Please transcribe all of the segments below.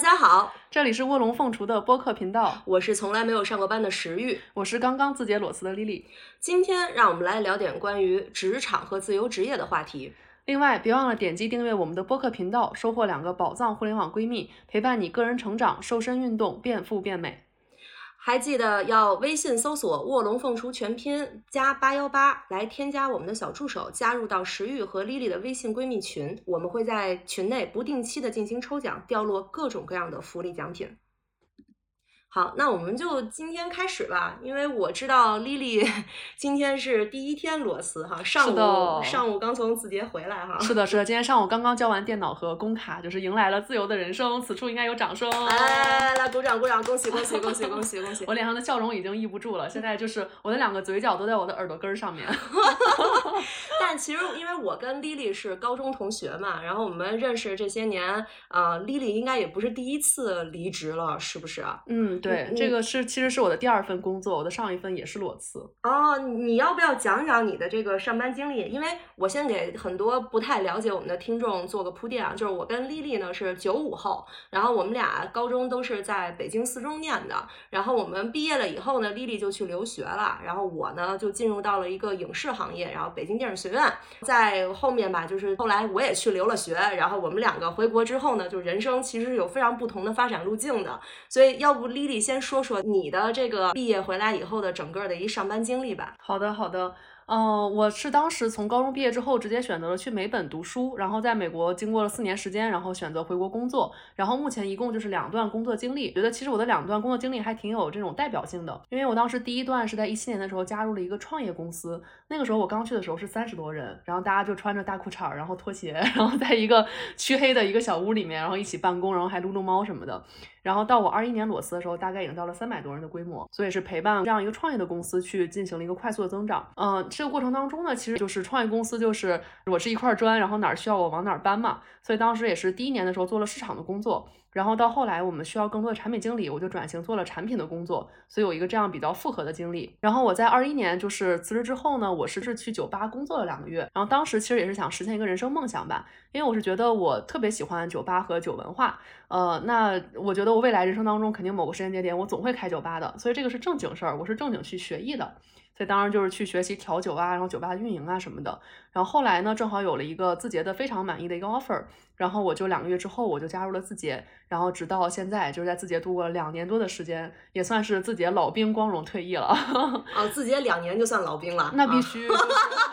家好，这里是卧龙凤雏的播客频道，我是从来没有上过班的石玉，我是刚刚自结裸辞的 Lily。今天让我们来聊点关于职场和自由职业的话题。另外，别忘了点击订阅我们的播客频道，收获两个宝藏互联网闺蜜，陪伴你个人成长、瘦身运动、变富变美。还记得要微信搜索“卧龙凤雏”全拼加八幺八来添加我们的小助手，加入到石玉和丽丽的微信闺蜜群。我们会在群内不定期的进行抽奖，掉落各种各样的福利奖品。好，那我们就今天开始吧，因为我知道 Lily 今天是第一天裸辞哈，上午上午刚从字节回来哈。是的，是的，今天上午刚刚交完电脑和工卡，就是迎来了自由的人生，此处应该有掌声。来来来鼓掌鼓掌，恭喜恭喜恭喜恭喜恭喜！我脸上的笑容已经抑不住了，现在就是我的两个嘴角都在我的耳朵根儿上面。但其实因为我跟 Lily 是高中同学嘛，然后我们认识这些年，呃，Lily 应该也不是第一次离职了，是不是？嗯。对，这个是其实是我的第二份工作，我的上一份也是裸辞。哦，你要不要讲讲你的这个上班经历？因为我先给很多不太了解我们的听众做个铺垫啊，就是我跟丽丽呢是九五后，然后我们俩高中都是在北京四中念的，然后我们毕业了以后呢，丽丽就去留学了，然后我呢就进入到了一个影视行业，然后北京电影学院，在后面吧，就是后来我也去留了学，然后我们两个回国之后呢，就人生其实是有非常不同的发展路径的，所以要不丽。丽先说说你的这个毕业回来以后的整个的一上班经历吧。好的，好的。嗯，我是当时从高中毕业之后，直接选择了去美本读书，然后在美国经过了四年时间，然后选择回国工作，然后目前一共就是两段工作经历。觉得其实我的两段工作经历还挺有这种代表性的，因为我当时第一段是在一七年的时候加入了一个创业公司，那个时候我刚去的时候是三十多人，然后大家就穿着大裤衩儿，然后拖鞋，然后在一个 黢黑的一个小屋里面，然后一起办公，然后还撸撸猫什么的。然后到我二一年裸辞的时候，大概已经到了三百多人的规模，所以是陪伴这样一个创业的公司去进行了一个快速的增长。嗯，这个过程当中呢，其实就是创业公司就是我是一块砖，然后哪儿需要我往哪儿搬嘛。所以当时也是第一年的时候做了市场的工作。然后到后来，我们需要更多的产品经理，我就转型做了产品的工作，所以有一个这样比较复合的经历。然后我在二一年就是辞职之后呢，我是是去酒吧工作了两个月。然后当时其实也是想实现一个人生梦想吧，因为我是觉得我特别喜欢酒吧和酒文化。呃，那我觉得我未来人生当中肯定某个时间节点我总会开酒吧的，所以这个是正经事儿，我是正经去学艺的。所以当然就是去学习调酒啊，然后酒吧的运营啊什么的。然后后来呢，正好有了一个字节的非常满意的一个 offer，然后我就两个月之后我就加入了字节，然后直到现在就是在字节度过了两年多的时间，也算是字节老兵光荣退役了。啊，字节两年就算老兵了？那必须，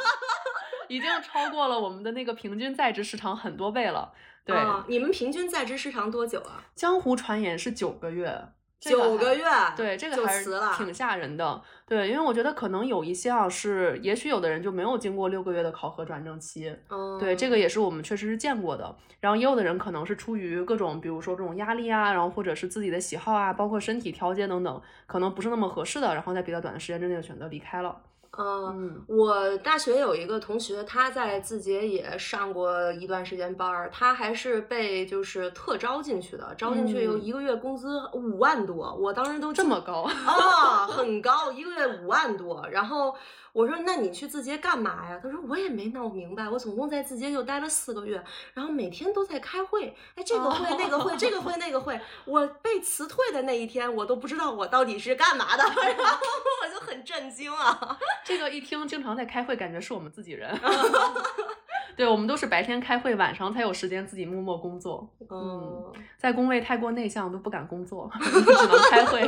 已经超过了我们的那个平均在职时长很多倍了。对，你们平均在职时长多久啊？江湖传言是九个月。九个月，对这个还是挺吓人的。对，因为我觉得可能有一些啊，是也许有的人就没有经过六个月的考核转正期。嗯，对，这个也是我们确实是见过的。然后也有的人可能是出于各种，比如说这种压力啊，然后或者是自己的喜好啊，包括身体调节等等，可能不是那么合适的，然后在比较短的时间之内选择离开了。嗯，我大学有一个同学，他在字节也上过一段时间班儿，他还是被就是特招进去的，招进去有一个月工资五万多，我当时都这么高啊，很高，一个月五万多，然后。我说，那你去字节干嘛呀？他说，我也没闹明白。我总共在字节就待了四个月，然后每天都在开会，哎，这个会那个会，这个会那个会。我被辞退的那一天，我都不知道我到底是干嘛的，然后我就很震惊啊。这个一听经常在开会，感觉是我们自己人。对，我们都是白天开会，晚上才有时间自己默默工作。嗯，在工位太过内向，都不敢工作，只能开会。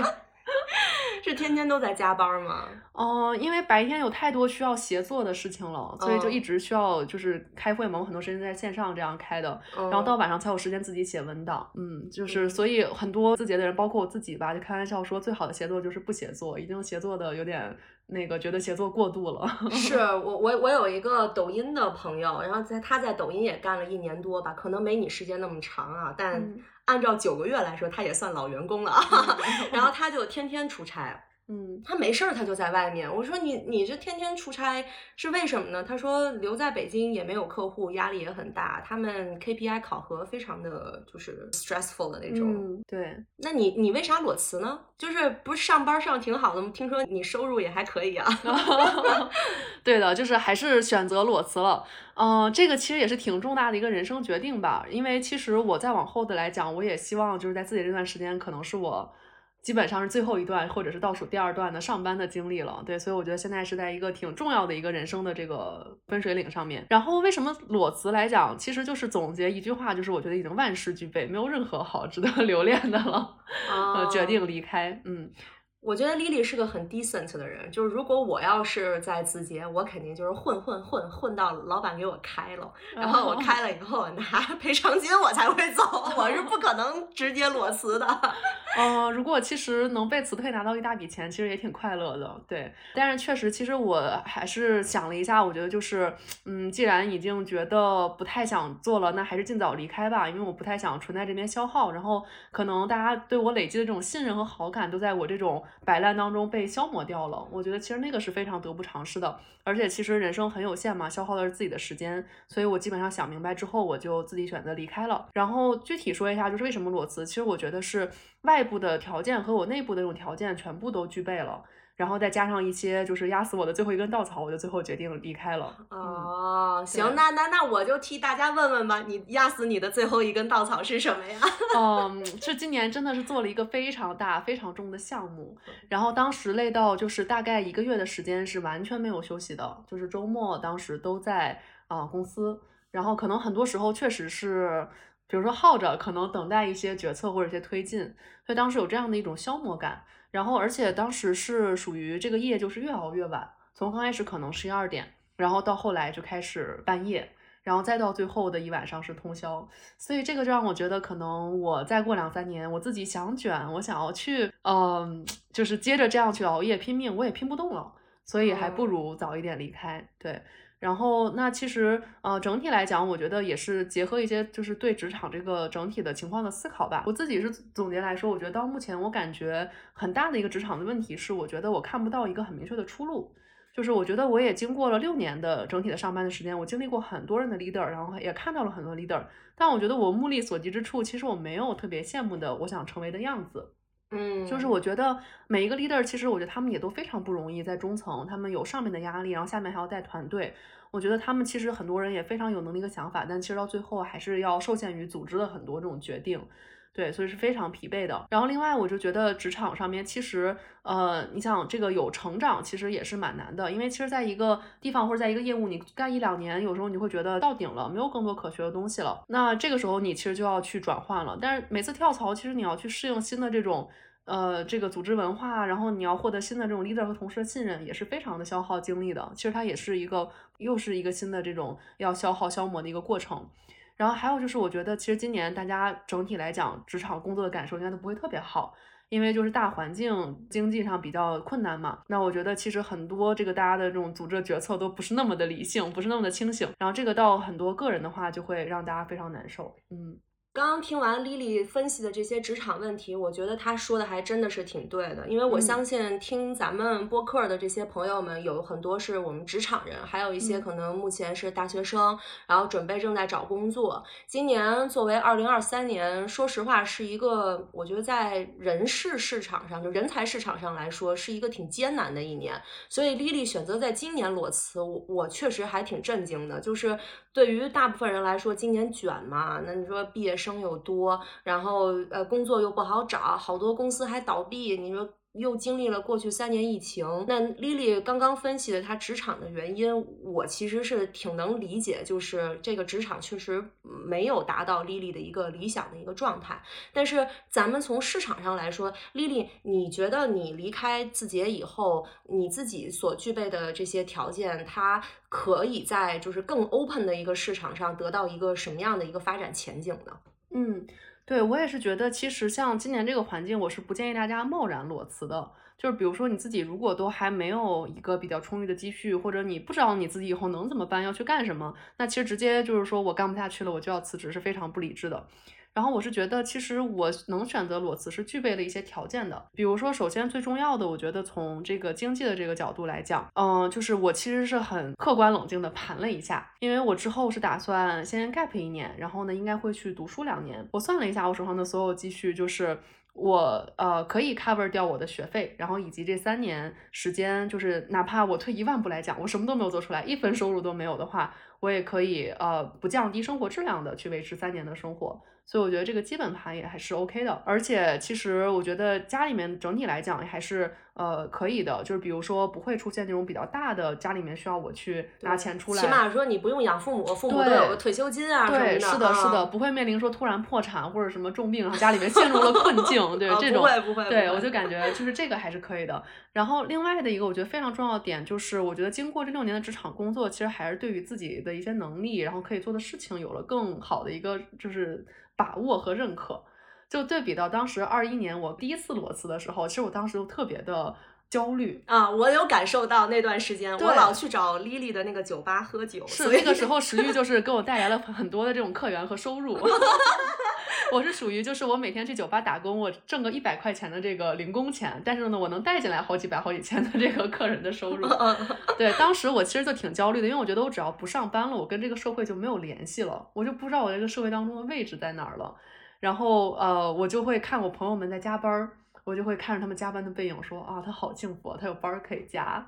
是天天都在加班吗？哦，因为白天有太多需要协作的事情了，所以就一直需要就是开会嘛。我很多时间在线上这样开的，然后到晚上才有时间自己写文档。嗯，就是所以很多字节的人，包括我自己吧，就开玩笑说，最好的协作就是不协作，已经协作的有点那个，觉得协作过度了。是 我我我有一个抖音的朋友，然后在他在抖音也干了一年多吧，可能没你时间那么长啊，但。按照九个月来说，他也算老员工了，然后他就天天出差。嗯，他没事儿他就在外面。我说你你这天天出差是为什么呢？他说留在北京也没有客户，压力也很大，他们 KPI 考核非常的就是 stressful 的那种。嗯，对。那你你为啥裸辞呢？就是不是上班上挺好的吗？听说你收入也还可以啊。对的，就是还是选择裸辞了。嗯，这个其实也是挺重大的一个人生决定吧。因为其实我再往后的来讲，我也希望就是在自己这段时间，可能是我。基本上是最后一段，或者是倒数第二段的上班的经历了，对，所以我觉得现在是在一个挺重要的一个人生的这个分水岭上面。然后为什么裸辞来讲，其实就是总结一句话，就是我觉得已经万事俱备，没有任何好值得 留恋的了，呃，决定离开，嗯。我觉得 Lily 是个很 decent 的人，就是如果我要是在字节，我肯定就是混混混混到老板给我开了，然后我开了以后拿赔偿金我才会走，我是不可能直接裸辞的。嗯，如果其实能被辞退拿到一大笔钱，其实也挺快乐的，对。但是确实，其实我还是想了一下，我觉得就是，嗯，既然已经觉得不太想做了，那还是尽早离开吧，因为我不太想存在这边消耗，然后可能大家对我累积的这种信任和好感都在我这种。摆烂当中被消磨掉了，我觉得其实那个是非常得不偿失的，而且其实人生很有限嘛，消耗的是自己的时间，所以我基本上想明白之后，我就自己选择离开了。然后具体说一下，就是为什么裸辞，其实我觉得是外部的条件和我内部的这种条件全部都具备了。然后再加上一些就是压死我的最后一根稻草，我就最后决定离开了。哦，行，那那那我就替大家问问吧，你压死你的最后一根稻草是什么呀？嗯，是今年真的是做了一个非常大、非常重的项目，然后当时累到就是大概一个月的时间是完全没有休息的，就是周末当时都在啊公司，然后可能很多时候确实是，比如说耗着，可能等待一些决策或者一些推进，所以当时有这样的一种消磨感。然后，而且当时是属于这个夜就是越熬越晚，从刚开始可能十一二点，然后到后来就开始半夜，然后再到最后的一晚上是通宵，所以这个就让我觉得，可能我再过两三年，我自己想卷，我想要去，嗯，就是接着这样去熬夜拼命，我也拼不动了，所以还不如早一点离开，对。然后，那其实，呃，整体来讲，我觉得也是结合一些，就是对职场这个整体的情况的思考吧。我自己是总结来说，我觉得到目前，我感觉很大的一个职场的问题是，我觉得我看不到一个很明确的出路。就是我觉得我也经过了六年的整体的上班的时间，我经历过很多人的 leader，然后也看到了很多 leader，但我觉得我目力所及之处，其实我没有特别羡慕的我想成为的样子。嗯，就是我觉得每一个 leader，其实我觉得他们也都非常不容易，在中层，他们有上面的压力，然后下面还要带团队。我觉得他们其实很多人也非常有能力和想法，但其实到最后还是要受限于组织的很多这种决定，对，所以是非常疲惫的。然后另外，我就觉得职场上面其实，呃，你想这个有成长，其实也是蛮难的，因为其实在一个地方或者在一个业务，你干一两年，有时候你会觉得到顶了，没有更多可学的东西了。那这个时候你其实就要去转换了，但是每次跳槽，其实你要去适应新的这种。呃，这个组织文化，然后你要获得新的这种 leader 和同事的信任，也是非常的消耗精力的。其实它也是一个，又是一个新的这种要消耗消磨的一个过程。然后还有就是，我觉得其实今年大家整体来讲，职场工作的感受应该都不会特别好，因为就是大环境经济上比较困难嘛。那我觉得其实很多这个大家的这种组织决策都不是那么的理性，不是那么的清醒。然后这个到很多个人的话，就会让大家非常难受。嗯。刚刚听完 Lily 分析的这些职场问题，我觉得她说的还真的是挺对的。因为我相信听咱们播客的这些朋友们，有很多是我们职场人，还有一些可能目前是大学生，然后准备正在找工作。今年作为二零二三年，说实话是一个我觉得在人事市场上，就人才市场上来说，是一个挺艰难的一年。所以 Lily 选择在今年裸辞，我我确实还挺震惊的。就是对于大部分人来说，今年卷嘛，那你说毕业生生又多，然后呃工作又不好找，好多公司还倒闭。你说。又经历了过去三年疫情，那 Lily 刚刚分析的她职场的原因，我其实是挺能理解，就是这个职场确实没有达到 Lily 的一个理想的一个状态。但是咱们从市场上来说，Lily，你觉得你离开字节以后，你自己所具备的这些条件，它可以在就是更 open 的一个市场上得到一个什么样的一个发展前景呢？嗯。对我也是觉得，其实像今年这个环境，我是不建议大家贸然裸辞的。就是比如说你自己如果都还没有一个比较充裕的积蓄，或者你不知道你自己以后能怎么办，要去干什么，那其实直接就是说我干不下去了，我就要辞职，是非常不理智的。然后我是觉得，其实我能选择裸辞是具备了一些条件的。比如说，首先最重要的，我觉得从这个经济的这个角度来讲，嗯，就是我其实是很客观冷静的盘了一下，因为我之后是打算先 gap 一年，然后呢，应该会去读书两年。我算了一下，我手上的所有积蓄就是。我呃可以 cover 掉我的学费，然后以及这三年时间，就是哪怕我退一万步来讲，我什么都没有做出来，一分收入都没有的话，我也可以呃不降低生活质量的去维持三年的生活。所以我觉得这个基本盘也还是 OK 的，而且其实我觉得家里面整体来讲还是呃可以的，就是比如说不会出现那种比较大的家里面需要我去拿钱出来，起码说你不用养父母，父母都有个退休金啊对，是的，是的，不会面临说突然破产或者什么重病，然后家里面陷入了困境，对这种，不会不会，对我就感觉就是这个还是可以的。然后另外的一个我觉得非常重要的点就是，我觉得经过这六年的职场工作，其实还是对于自己的一些能力，然后可以做的事情有了更好的一个就是。把握和认可，就对比到当时二一年我第一次裸辞的时候，其实我当时就特别的焦虑啊，我有感受到那段时间，我老去找 Lily 的那个酒吧喝酒，是那个时候食欲就是给我带来了很多的这种客源和收入。我是属于就是我每天去酒吧打工，我挣个一百块钱的这个零工钱，但是呢，我能带进来好几百、好几千的这个客人的收入。对，当时我其实就挺焦虑的，因为我觉得我只要不上班了，我跟这个社会就没有联系了，我就不知道我这个社会当中的位置在哪儿了。然后呃，我就会看我朋友们在加班，我就会看着他们加班的背影，说啊，他好幸福，他有班可以加。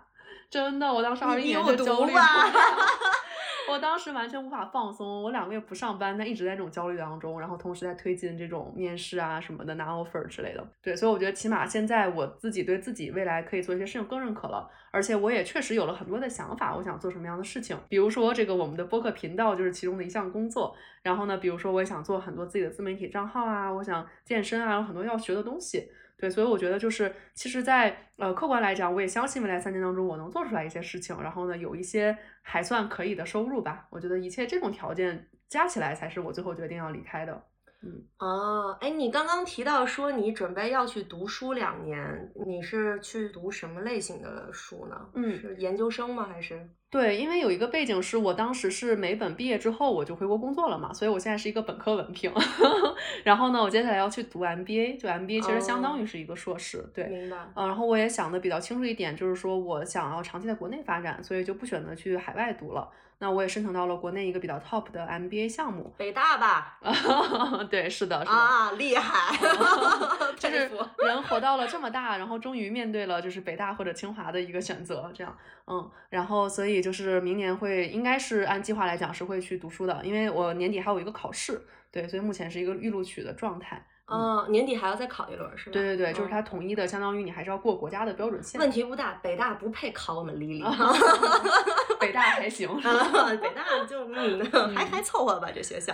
真的，我当时二一年就焦虑。我当时完全无法放松，我两个月不上班，但一直在这种焦虑当中，然后同时在推进这种面试啊什么的，拿 offer 之类的。对，所以我觉得起码现在我自己对自己未来可以做一些事情更认可了，而且我也确实有了很多的想法，我想做什么样的事情。比如说这个我们的播客频道就是其中的一项工作，然后呢，比如说我也想做很多自己的自媒体账号啊，我想健身啊，有很多要学的东西。对，所以我觉得就是，其实，在呃客观来讲，我也相信未来三年当中我能做出来一些事情，然后呢，有一些还算可以的收入吧。我觉得一切这种条件加起来，才是我最后决定要离开的。嗯，哦，哎，你刚刚提到说你准备要去读书两年，你是去读什么类型的书呢？嗯，是研究生吗？还是？对，因为有一个背景是我当时是美本毕业之后我就回国工作了嘛，所以我现在是一个本科文凭。然后呢，我接下来要去读 MBA，就 MBA 其实相当于是一个硕士。对，明白。嗯，然后我也想的比较清楚一点，就是说我想要长期在国内发展，所以就不选择去海外读了。那我也申请到了国内一个比较 top 的 MBA 项目，北大吧？对，是的，是的。啊，厉害！就是人活到了这么大，然后终于面对了就是北大或者清华的一个选择，这样，嗯，然后所以就是明年会应该是按计划来讲是会去读书的，因为我年底还有一个考试，对，所以目前是一个预录取的状态。嗯，年底还要再考一轮是吧？对对对，就是它统一的，相当于你还是要过国家的标准线。问题不大，北大不配考我们丽丽。北大还行，北大就嗯 还还凑合吧，这学校。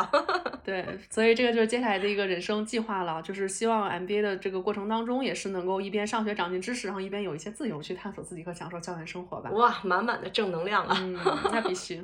对，所以这个就是接下来的一个人生计划了，就是希望 MBA 的这个过程当中，也是能够一边上学长进知识，然后一边有一些自由去探索自己和享受校园生活吧。哇，满满的正能量啊！嗯，那必须。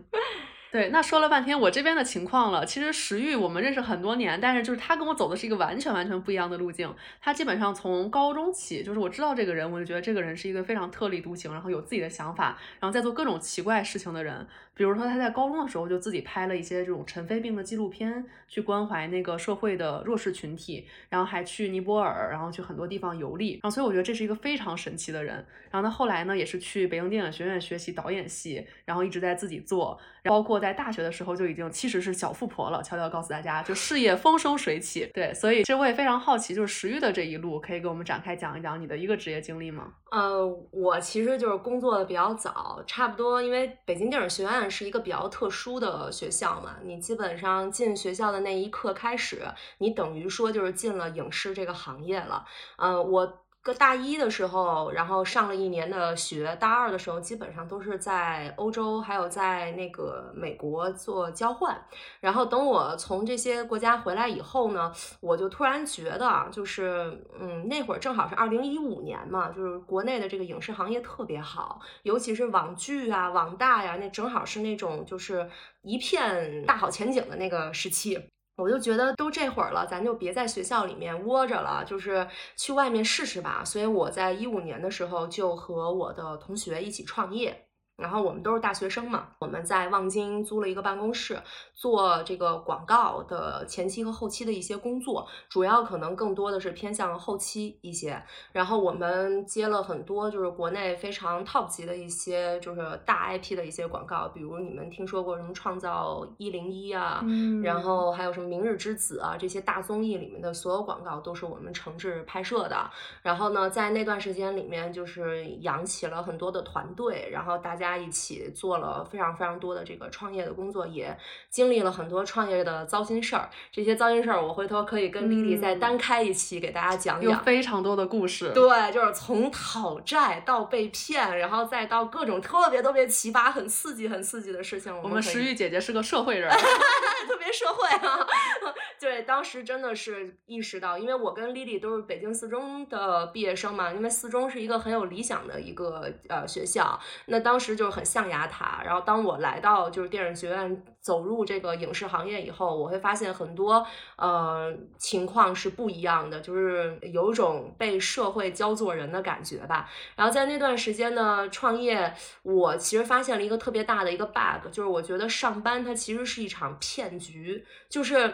对，那说了半天我这边的情况了。其实石玉我们认识很多年，但是就是他跟我走的是一个完全完全不一样的路径。他基本上从高中起，就是我知道这个人，我就觉得这个人是一个非常特立独行，然后有自己的想法，然后在做各种奇怪事情的人。比如说他在高中的时候就自己拍了一些这种尘肺病的纪录片，去关怀那个社会的弱势群体，然后还去尼泊尔，然后去很多地方游历。然后所以我觉得这是一个非常神奇的人。然后他后来呢，也是去北京电影学院学习导演系，然后一直在自己做，包括在大学的时候就已经其实是小富婆了。悄悄告诉大家，就事业风生水起。对，所以其实我也非常好奇，就是石玉的这一路，可以给我们展开讲一讲你的一个职业经历吗？呃，我其实就是工作的比较早，差不多因为北京电影学院。是一个比较特殊的学校嘛，你基本上进学校的那一刻开始，你等于说就是进了影视这个行业了。嗯，我。个大一的时候，然后上了一年的学，大二的时候基本上都是在欧洲，还有在那个美国做交换。然后等我从这些国家回来以后呢，我就突然觉得，就是嗯，那会儿正好是二零一五年嘛，就是国内的这个影视行业特别好，尤其是网剧啊、网大呀，那正好是那种就是一片大好前景的那个时期。我就觉得都这会儿了，咱就别在学校里面窝着了，就是去外面试试吧。所以我在一五年的时候就和我的同学一起创业。然后我们都是大学生嘛，我们在望京租了一个办公室，做这个广告的前期和后期的一些工作，主要可能更多的是偏向后期一些。然后我们接了很多就是国内非常 top 级的一些就是大 IP 的一些广告，比如你们听说过什么创造一零一啊，嗯然后还有什么明日之子啊这些大综艺里面的所有广告都是我们诚挚拍摄的。然后呢，在那段时间里面，就是养起了很多的团队，然后大家一起做了非常非常多的这个创业的工作，也经历了很多创业的糟心事儿。这些糟心事儿，我回头可以跟丽丽再嗯单开一期给大家讲讲有讲。非常多的故事。对，就是从讨债到被骗，然后再到各种特别特别奇葩、很刺激、很刺激的事情。我我们石玉姐姐是个社会人，特别社会啊。对，当时真的是意识到，因为我跟 Lily 都是北京四中的毕业生嘛，因为四中是一个很有理想的一个呃学校，那当时就是很象牙塔。然后当我来到就是电影学院，走入这个影视行业以后，我会发现很多呃情况是不一样的，就是有一种被社会教做人的感觉吧。然后在那段时间呢，创业我其实发现了一个特别大的一个 bug，就是我觉得上班它其实是一场骗局，就是。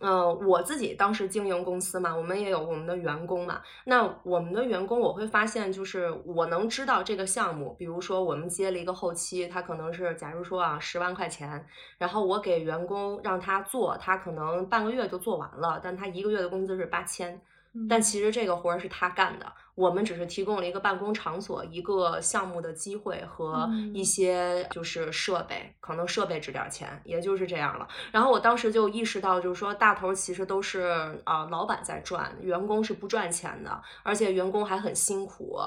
呃，我自己当时经营公司嘛，我们也有我们的员工嘛。那我们的员工，我会发现，就是我能知道这个项目，比如说我们接了一个后期，他可能是假如说啊十万块钱，然后我给员工让他做，他可能半个月就做完了，但他一个月的工资是八千，但其实这个活儿是他干的，我们只是提供了一个办公场所、一个项目的机会和一嗯些就是设备，可能设备值点儿钱，也就是这样了。然后我当时就意识到，就是说大头其实都是啊、呃老板在赚，员工是不赚钱的，而且员工还很辛苦。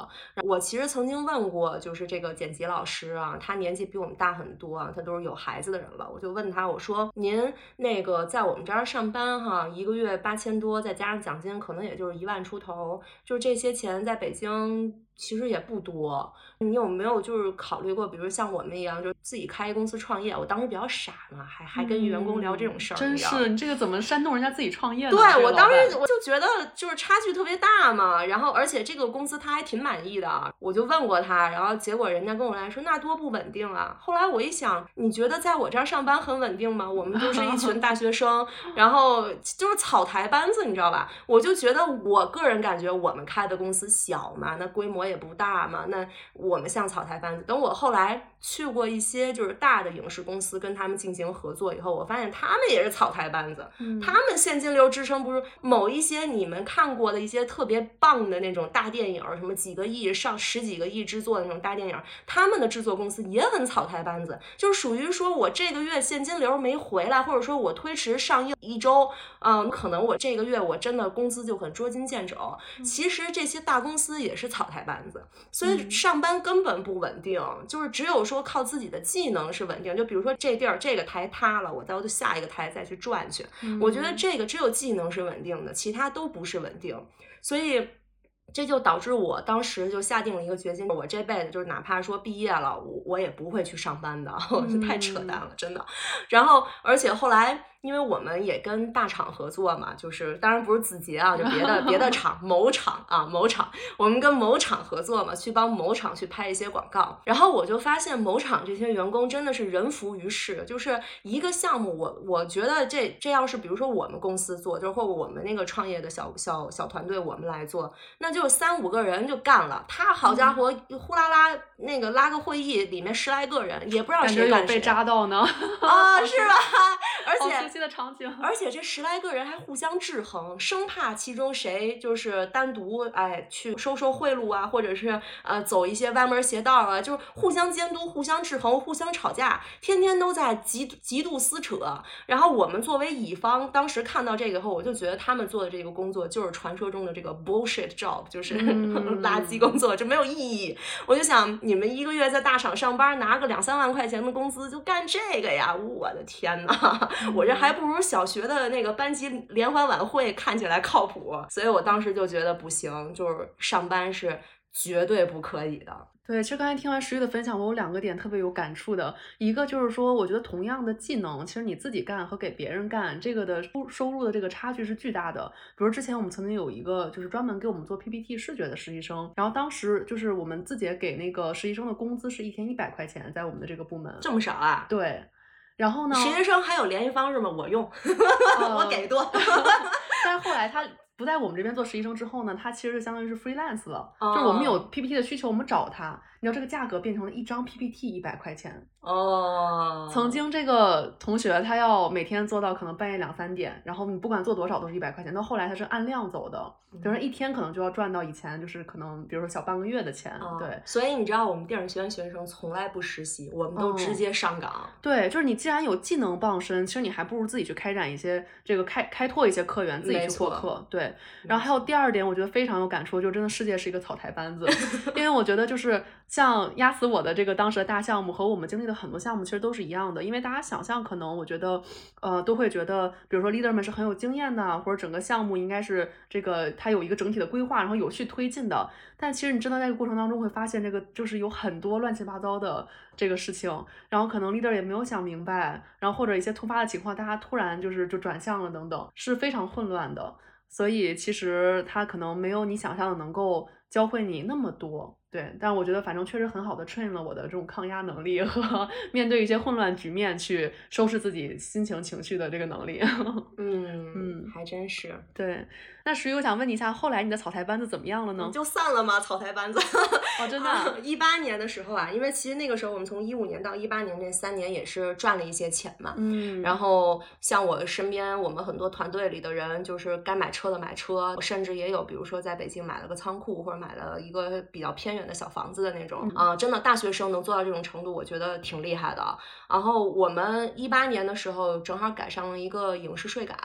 我其实曾经问过，就是这个剪辑老师啊，他年纪比我们大很多啊，他都是有孩子的人了。我就问他，我说您那个在我们这儿上班哈，一个月八千多，再加上奖金，可能也就是一万出头，就是这些钱在北京其实也不多。你有没有就是考虑过，比如像我们一样，就自己开一公司创业？我当时比较傻嘛，还还跟员工聊这种事儿，嗯真是你这个怎么煽动人家自己创业呢？对我当时我就觉得就是差距特别大嘛，然后而且这个公司他还挺满意的，我就问过他，然后结果人家跟我来说那多不稳定啊。后来我一想，你觉得在我这儿上班很稳定吗？我们就是一群大学生，然后就是草台班子，你知道吧？我就觉得我个人感觉我们开的公司小嘛，那规模也不大嘛，那我们像草台班子。等我后来去过一些就是大的影视公司，跟他们进行合作以后，我发现他们也是草台班子。嗯他们现金流支撑不是某一些你们看过的一些特别棒的那种大电影，什么几个亿、上十几个亿制作的那种大电影，他们的制作公司也很草台班子，就是属于说我这个月现金流没回来，或者说我推迟上映一周，嗯，可能我这个月我真的工资就很捉襟见肘。其实这些大公司也是草台班子，所以嗯上班根本不稳定，就是只有说靠自己的技能是稳定。就比如说这地儿这个台塌了，我到就下一个台再去转去。我觉得嗯这个只有技能是稳定的，其他都不是稳定，所以。这就导致我当时就下定了一个决心，我这辈子就是哪怕说毕业了，我我也不会去上班的，太扯淡了，真的。然后，而且后来，因为我们也跟大厂合作嘛，就是当然不是字节啊，就别的 别的厂，某厂啊，某厂，我们跟某厂合作嘛，去帮某厂去拍一些广告。然后我就发现某厂这些员工真的是人浮于事，就是一个项目我，我觉得这这要是比如说我们公司做，就是或者我们那个创业的小小小团队我们来做，那就三五个人就干了。他好家伙，呼啦啦那个拉个会议，里面十来个人，也不知道感觉有被谁干谁扎到呢，啊，是吧？而且的场景。而且这十来个人还互相制衡，生怕其中谁就是单独哎去收受贿赂啊，或者是呃走一些歪门邪道啊，就是互相监督、互相制衡、互相吵架，天天都在极极度撕扯。然后我们作为乙方，当时看到这个后，我就觉得他们做的这个工作就是传说中的这个 bullshit job，就是嗯 垃圾工作，就没有意义。我就想，你们一个月在大厂上班，拿个两三万块钱的工资就干这个呀？我的天呐！我这还不如小学的那个班级联欢晚会看起来靠谱，所以我当时就觉得不行，就是上班是绝对不可以的。对，其实刚才听完石玉的分享，我有两个点特别有感触的。一个就是说，我觉得同样的技能，其实你自己干和给别人干，这个的收收入的这个差距是巨大的。比如之前我们曾经有一个就是专门给我们做 PPT 视觉的实习生，然后当时就是我们自己给那个实习生的工资是一天一百块钱，在我们的这个部门。这么少啊？对。然后呢？实习生还有联系方式吗？我用，我给多。但是后来他。不在我们这边做实习生之后呢，他其实就相当于是 freelance 了，就是我们有 PPT 的需求，我们找他，你知道这个价格变成了一张 PPT 一百块钱。哦，曾经这个同学他要每天做到可能半夜两三点，然后你不管做多少都是一百块钱。到后来他是按量走的，就是一天可能就要赚到以前就是可能比如说小半个月的钱。对，所以你知道我们电影学院学生从来不实习，我们都直接上岗。对，就是你既然有技能傍身，其实你还不如自己去开展一些这个开开拓一些客源，自己去获客。对，然后还有第二点，我觉得非常有感触，就真的世界是一个草台班子，因为我觉得就是像压死我的这个当时的大项目和我们经历的。很多项目其实都是一样的，因为大家想象可能，我觉得，呃，都会觉得，比如说 leader 们是很有经验的，或者整个项目应该是这个它有一个整体的规划，然后有序推进的。但其实你真的在这个过程当中会发现，这个就是有很多乱七八糟的这个事情，然后可能 leader 也没有想明白，然后或者一些突发的情况，大家突然就是就转向了等等，是非常混乱的。所以其实他可能没有你想象的能够教会你那么多。对，但我觉得反正确实很好的 train 了我的这种抗压能力和 面对一些混乱局面去收拾自己心情情绪的这个能力。嗯 嗯，还真是。对，那石宇，我想问你一下，后来你的草台班子怎么样了呢？就散了吗？草台班子？哦，真的。一八年的时候啊，因为其实那个时候我们从一五年到一八年这三年也是赚了一些钱嘛。嗯。然后像我身边我们很多团队里的人，就是该买车的买车，甚至也有比如说在北京买了个仓库或者买了一个比较偏。远的小房子的那种啊，真的大学生能做到这种程度，我觉得挺厉害的。然后我们一八年的时候正好赶上了一个影视税改，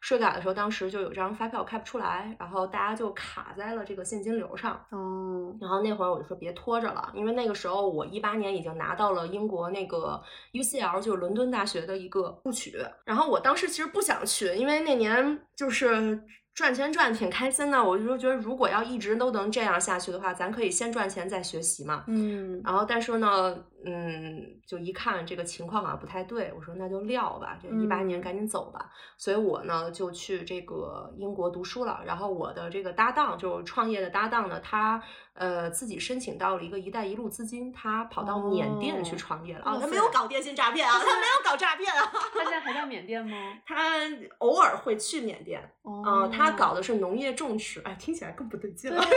税改的时候，当时就有张发票开不出来，然后大家就卡在了这个现金流上。哦，然后那会儿我就说别拖着了，因为那个时候我一八年已经拿到了英国那个 UCL，就是伦敦大学的一个录取。然后我当时其实不想去，因为那年就是。赚钱赚挺开心的，我就觉得如果要一直都能这样下去的话，咱可以先赚钱再学习嘛。嗯，然后但是呢。嗯，就一看这个情况啊不太对，我说那就撂吧，这一八年赶紧走吧。所以我呢就去这个英国读书了。然后我的这个搭档，就创业的搭档呢，他呃自己申请到了一个“一带一路”资金，他跑到缅甸去创业了。啊，他没有搞电信诈骗啊，他没有搞诈骗啊。他现在还在缅甸吗？他偶尔会去缅甸。哦。他搞的是农业种植，哎，听起来更不对劲了。他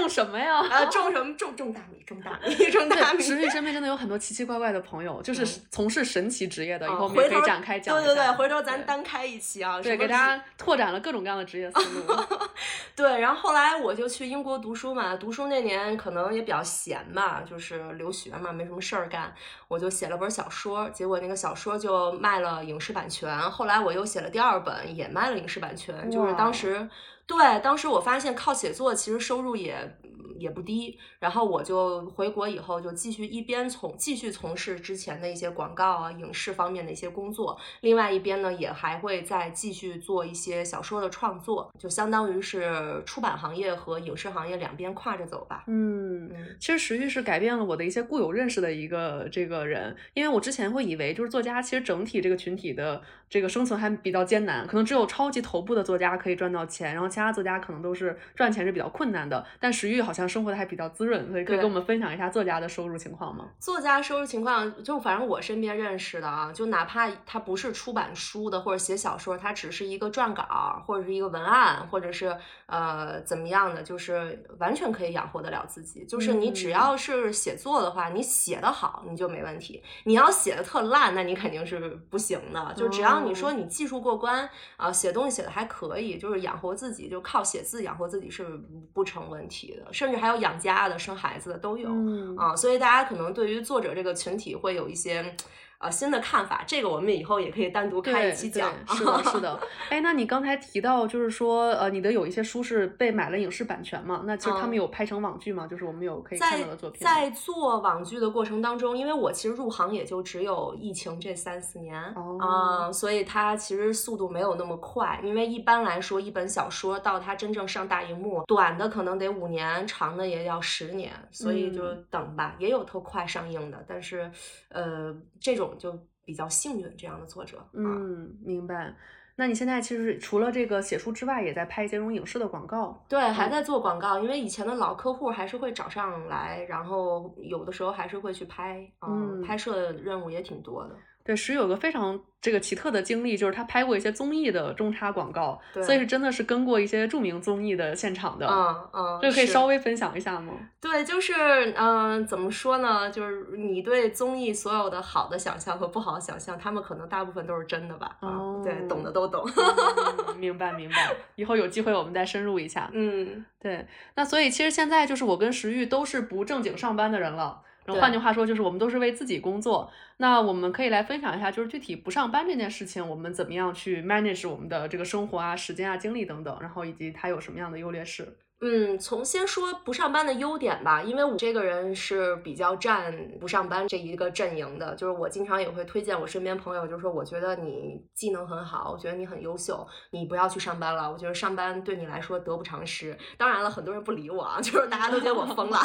种什么呀？啊，种什么？种种大米，种大米，种大米。石玉身边真的有很多奇奇怪怪的朋友，就是从事神奇职业的。以后我们可以展开讲。对对对，回头咱单开一期啊。对，给大家拓展了各种各样的职业思路。对，然后后来我就去英国读书嘛，读书那年可能也比较闲嘛，就是留学嘛，没什么事儿干，我就写了本小说，结果那个小说就卖了影视版权。后来我又写了第二本，也卖了影视版权，就是当时。对，当时我发现靠写作其实收入也也不低，然后我就回国以后就继续一边从继续从事之前的一些广告啊、影视方面的一些工作，另外一边呢也还会再继续做一些小说的创作，就相当于是出版行业和影视行业两边跨着走吧。嗯，其实实际是改变了我的一些固有认识的一个这个人，因为我之前会以为就是作家其实整体这个群体的这个生存还比较艰难，可能只有超级头部的作家可以赚到钱，然后。其他作家可能都是赚钱是比较困难的，但石玉好像生活的还比较滋润，所以可以跟我们分享一下作家的收入情况吗？作家收入情况，就反正我身边认识的啊，就哪怕他不是出版书的或者写小说，他只是一个撰稿或者是一个文案，或者是呃怎么样的，就是完全可以养活得了自己。就是你只要是写作的话，你写得好，你就没问题。你要写的特烂，那你肯定是不行的。就只要你说你技术过关啊，写东西写的还可以，就是养活自己。就靠写字养活自己是不成问题的，甚至还有养家的、生孩子的都有啊，所以大家可能对于作者这个群体会有一些。呃新的看法，这个我们以后也可以单独开一期讲。是的，是的。哎，那你刚才提到就是说，呃，你的有一些书是被买了影视版权嘛？那其实他们有拍成网剧吗？就是我们有可以看到的作品。在做网剧的过程当中，因为我其实入行也就只有疫情这三四年啊，所以它其实速度没有那么快。因为一般来说，一本小说到它真正上大荧幕，短的可能得五年，长的也要十年，所以就等吧。也有特快上映的，但是，呃，这种就比较幸运，这样的作者。嗯，明白。那你现在其实除了这个写书之外，也在拍一些这种影视的广告？对，还在做广告，因为以前的老客户还是会找上来，然后有的时候还是会去拍，嗯，拍摄的任务也挺多的。对，石有个非常这个奇特的经历，就是他拍过一些综艺的中插广告，所以是真的是跟过一些著名综艺的现场的。嗯嗯，这个可以稍微分享一下吗？对，就是嗯，怎么说呢？就是你对综艺所有的好的想象和不好的想象，他们可能大部分都是真的吧？哦，对，懂的都懂。明白明白，以后有机会我们再深入一下。嗯，对。那所以其实现在就是我跟石玉都是不正经上班的人了。然后换句话说，就是我们都是为自己工作。那我们可以来分享一下，就是具体不上班这件事情，我们怎么样去 manage 我们的这个生活啊、时间啊、精力等等，然后以及它有什么样的优劣势。嗯，从先说不上班的优点吧，因为我这个人是比较站不上班这一个阵营的，就是我经常也会推荐我身边朋友，就是说我觉得你技能很好，我觉得你很优秀，你不要去上班了，我觉得上班对你来说得不偿失。当然了，很多人不理我啊，就是大家都觉得我疯了，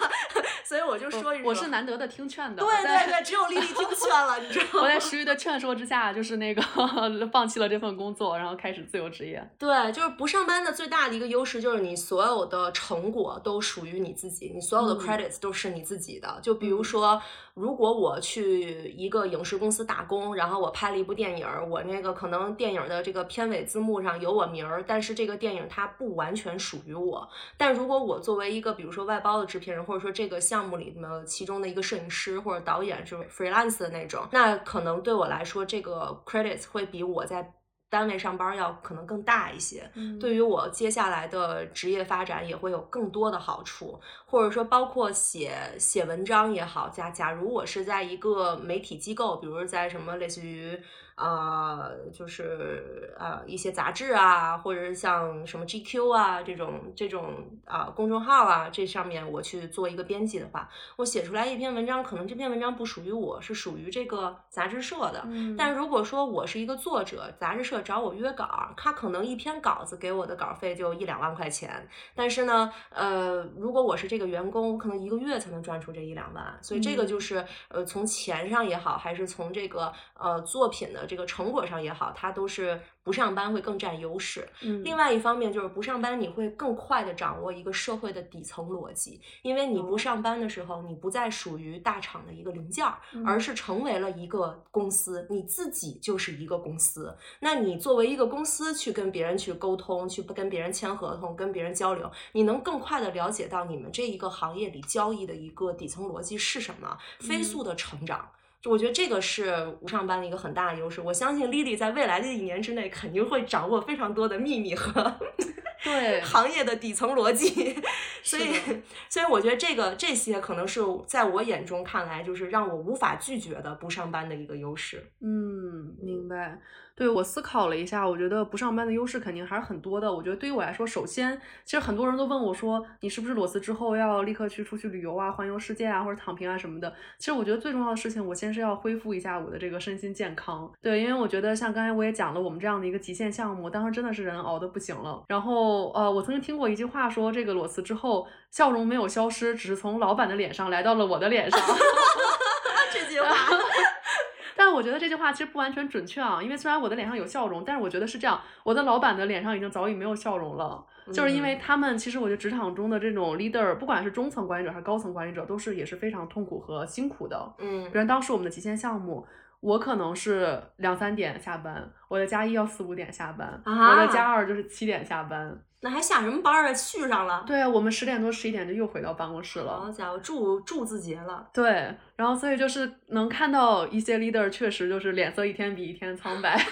所以我就说一说，我是难得的听劝的，对对对，只有丽丽听劝了，你知道吗？我在石玉的劝说之下，就是那个放弃了这份工作，然后开始自由职业。对，就是不上班的最大的一个优势就是你。所有的成果都属于你自己，你所有的 credits 都是你自己的。就比如说，如果我去一个影视公司打工，然后我拍了一部电影，我那个可能电影的这个片尾字幕上有我名儿，但是这个电影它不完全属于我。但如果我作为一个比如说外包的制片人，或者说这个项目里的其中的一个摄影师或者导演是 freelance 的那种，那可能对我来说，这个 credits 会比我在。单位上班要可能更大一些，对于我接下来的职业发展也会有更多的好处，或者说包括写写文章也好，假假如我是在一个媒体机构，比如在什么类似于。啊，就是呃一些杂志啊，或者是像什么 GQ 啊这种这种啊公众号啊，这上面我去做一个编辑的话，我写出来一篇文章，可能这篇文章不属于我，是属于这个杂志社的。但如果说我是一个作者，杂志社找我约稿，他可能一篇稿子给我的稿费就一两万块钱。但是呢，呃，如果我是这个员工，我可能一个月才能赚出这一两万。所以这个就是呃从钱上也好，还是从这个呃作品的。这个成果上也好，它都是。不上班会更占优势。嗯，另外一方面就是不上班，你会更快的掌握一个社会的底层逻辑，因为你不上班的时候，你不再属于大厂的一个零件儿，而是成为了一个公司，你自己就是一个公司。那你作为一个公司去跟别人去沟通，去跟别人签合同，跟别人交流，你能更快的了解到你们这一个行业里交易的一个底层逻辑是什么，飞速的成长。我觉得这个是不上班的一个很大的优势。我相信 Lily 在未来的一年之内肯定会掌握非常多的秘密和对 行业的底层逻辑。所以，所以我觉得这个这些可能是在我眼中看来就是让我无法拒绝的不上班的一个优势。嗯，明白。对我思考了一下，我觉得不上班的优势肯定还是很多的。我觉得对于我来说，首先，其实很多人都问我说，你是不是裸辞之后要立刻去出去旅游啊、环游世界啊，或者躺平啊什么的？其实我觉得最重要的事情，我先是要恢复一下我的这个身心健康。对，因为我觉得像刚才我也讲了，我们这样的一个极限项目，当时真的是人熬的不行了。然后，呃，我曾经听过一句话说，这个裸辞之后笑容没有消失，只是从老板的脸上来到了我的脸上。这句话。但我觉得这句话其实不完全准确啊，因为虽然我的脸上有笑容，但是我觉得是这样，我的老板的脸上已经早已没有笑容了，就是因为他们其实我觉得职场中的这种 leader，不管是中层管理者还是高层管理者，都是也是非常痛苦和辛苦的。嗯，比如当时我们的极限项目，我可能是两三点下班，我的加一要四五点下班，我的加二就是七点下班。那还下什么班啊？续上了。对啊，我们十点多十一点就又回到办公室了。好家伙，住住字节了。对，然后所以就是能看到一些 leader 确实就是脸色一天比一天苍白。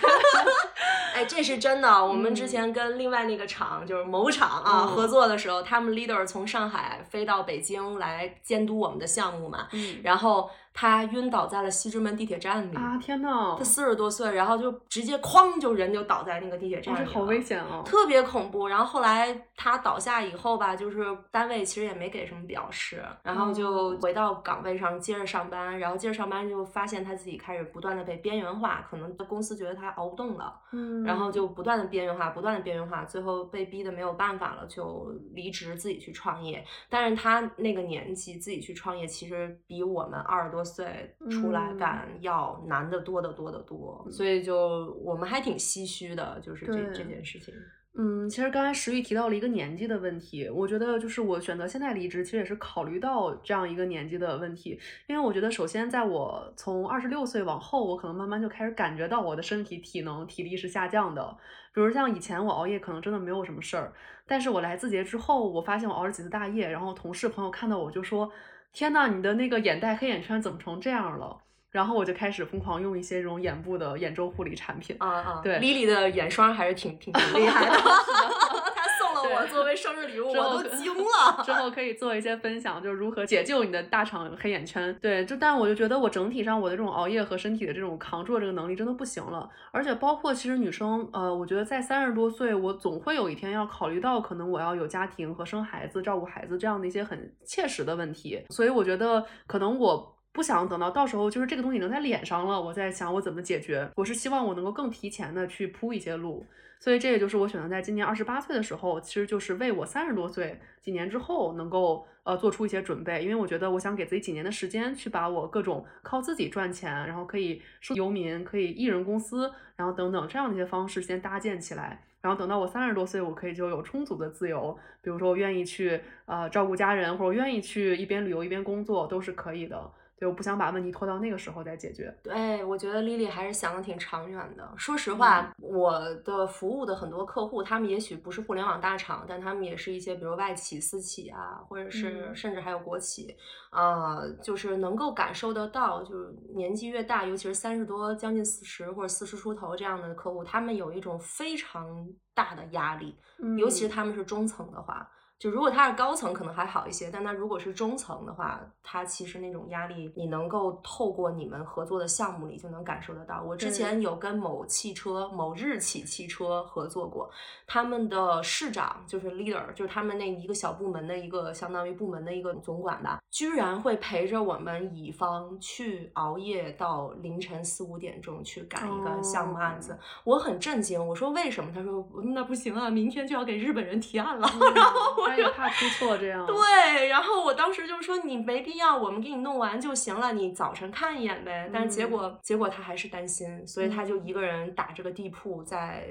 哎，这是真的。我们之嗯前跟另外那个厂，就是某厂啊、嗯合作的时候，他们 leader 从上海飞到北京来监督我们的项目嘛，嗯然后他晕倒在了西直门地铁站里。啊，天呐，他四十多岁，然后就直接哐就人就倒在那个地铁站里这好危险哦！特别恐怖。然后后来他倒下以后吧，就是单位其实也没给什么表示，然后就哦回到岗位上接着上班，然后接着上班就发现他自己开始不断的被边缘化，可能公司觉得他熬不动了，嗯，然后就不断的边缘化，不断的边缘化，最后被逼的没有办法了，就离职自己去创业。但是他那个年纪自己去创业，其实比我们二十多岁出来嗯干要难得多得多得多，所以就我们还挺唏嘘的，就是这这件事情。嗯，其实刚才石玉提到了一个年纪的问题，我觉得就是我选择现在离职，其实也是考虑到这样一个年纪的问题，因为我觉得首先在我从二十六岁往后，我可能慢慢就开始感觉到我的身体体能体力是下降的，比如像以前我熬夜可能真的没有什么事儿，但是我来字节之后，我发现我熬了几次大夜，然后同事朋友看到我就说，天呐，你的那个眼袋黑眼圈怎么成这样了？然后我就开始疯狂用一些这种眼部的眼周护理产品。啊啊，对丽丽的眼霜还是挺挺挺 厉害的，她送了我作为生日礼物，我都惊了。之后可以做一些分享，就是如何解救你的大厂黑眼圈。对，就但我就觉得我整体上我的这种熬夜和身体的这种扛住的这个能力真的不行了，而且包括其实女生，呃，我觉得在三十多岁，我总会有一天要考虑到可能我要有家庭和生孩子、照顾孩子这样的一些很切实的问题，所以我觉得可能我。不想等到到时候就是这个东西能在脸上了，我在想我怎么解决。我是希望我能够更提前的去铺一些路，所以这也就是我选择在今年二十八岁的时候，其实就是为我三十多岁几年之后能够呃做出一些准备，因为我觉得我想给自己几年的时间去把我各种靠自己赚钱，然后可以收游民，可以艺人公司，然后等等这样的一些方式先搭建起来。然后等到我三十多岁，我可以就有充足的自由，比如说我愿意去呃照顾家人，或者我愿意去一边旅游一边工作，都是可以的。对，我不想把问题拖到那个时候再解决。对，我觉得 Lily 还是想的挺长远的。说实嗯话，我的服务的很多客户，他们也许不是互联网大厂，但他们也是一些比如外企、私企啊，或者是嗯甚至还有国企，呃、就是能够感受得到，就是年纪越大，尤其是三十多、将近四十或者四十出头这样的客户，他们有一种非常大的压力，尤其是嗯他们是中层的话。就如果他是高层可能还好一些，但他如果是中层的话，他其实那种压力，你能够透过你们合作的项目里就能感受得到。我之前有跟某汽车、某日企汽车合作过，他们的市长就是 leader，就是他们那一个小部门的一个相当于部门的一个总管吧，居然会陪着我们乙方去熬夜到凌晨四五点钟去赶一个项目案子，哦我很震惊。我说为什么？他说那不行啊，明天就要给日本人提案了。然后怕出错这样。对，然后我当时就说你没必要，我们给你弄完就行了，你早晨看一眼呗。但是结果、结果他还是担心，所以他就一个人打这个地铺在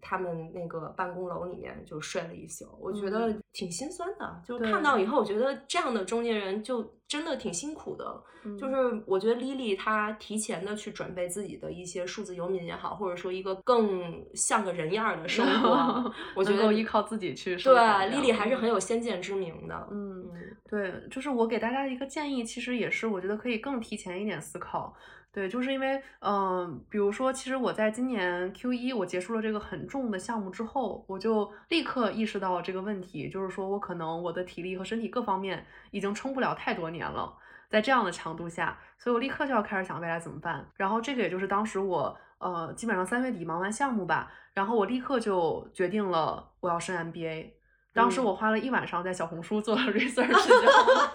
他们那个办公楼里面就睡了一宿。我觉得嗯挺心酸的，就对看到以后，我觉得这样的中年人就真的挺辛苦的。嗯就是我觉得 Lily 她提前的去准备自己的一些数字游民也好，或者说一个更像个人样儿的生活，我觉得依靠自己去生对 Lily 还是很有先见之明的。嗯，嗯对，就是我给大家的一个建议，其实也是我觉得可以更提前一点思考。对，就是因为，嗯、比如说，其实我在今年 Q 一我结束了这个很重的项目之后，我就立刻意识到这个问题，就是说我可能我的体力和身体各方面已经撑不了太多年了，在这样的强度下，所以我立刻就要开始想未来怎么办。然后这个也就是当时我，呃，基本上三月底忙完项目吧，然后我立刻就决定了我要升 MBA。当时嗯我花了一晚上在小红书做了 research，你知道吗？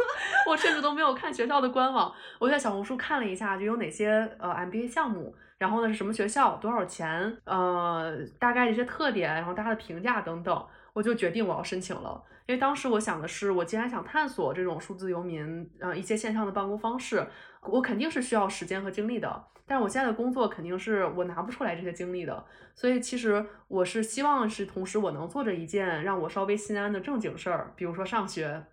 我甚至都没有看学校的官网，我在小红书看了一下，就有哪些呃 MBA 项目，然后呢是什么学校，多少钱，呃，大概一些特点，然后大家的评价等等，我就决定我要申请了。因为当时我想的是，我既然想探索这种数字游民，呃，一些线上的办公方式，我肯定是需要时间和精力的。但是我现在的工作肯定是我拿不出来这些精力的，所以其实我是希望是同时我能做着一件让我稍微心安的正经事儿，比如说上学，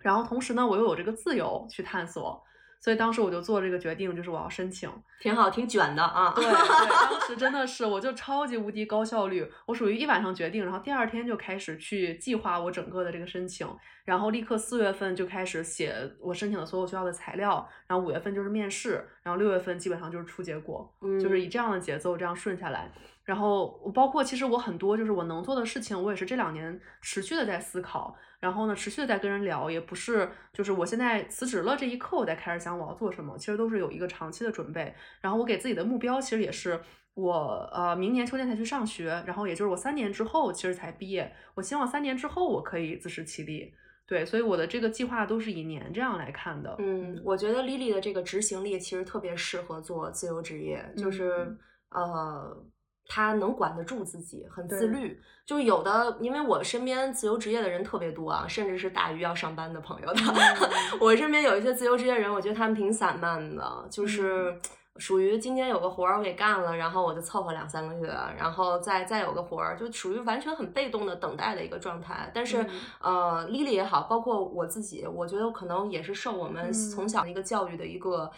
然后同时呢我又有这个自由去探索，所以当时我就做这个决定，就是我要申请。挺好，挺卷的啊。对对，当时真的是，我就超级无敌高效率，我属于一晚上决定，然后第二天就开始去计划我整个的这个申请，然后立刻四月份就开始写我申请的所有需要的材料，然后五月份就是面试，然后六月份基本上就是出结果，就是以这样的节奏这样顺下来。然后我包括其实我很多就是我能做的事情，我也是这两年持续的在思考，然后呢持续的在跟人聊，也不是就是我现在辞职了这一刻我才开始想我要做什么，其实都是有一个长期的准备。然后我给自己的目标其实也是我呃明年秋天才去上学，然后也就是我三年之后其实才毕业，我希望三年之后我可以自食其力。对，所以我的这个计划都是以年这样来看的。嗯，我觉得 Lily 的这个执行力其实特别适合做自由职业，就是呃。他能管得住自己，很自律。就有的，因为我身边自由职业的人特别多啊，甚至是大于要上班的朋友的。我身边有一些自由职业人，我觉得他们挺散漫的，就是。属于今天有个活儿我给干了，然后我就凑合两三个月，然后再再有个活儿，就属于完全很被动的等待的一个状态。但是，呃，Lily 也好，包括我自己，我觉得可能也是受我们从小一个教育的一个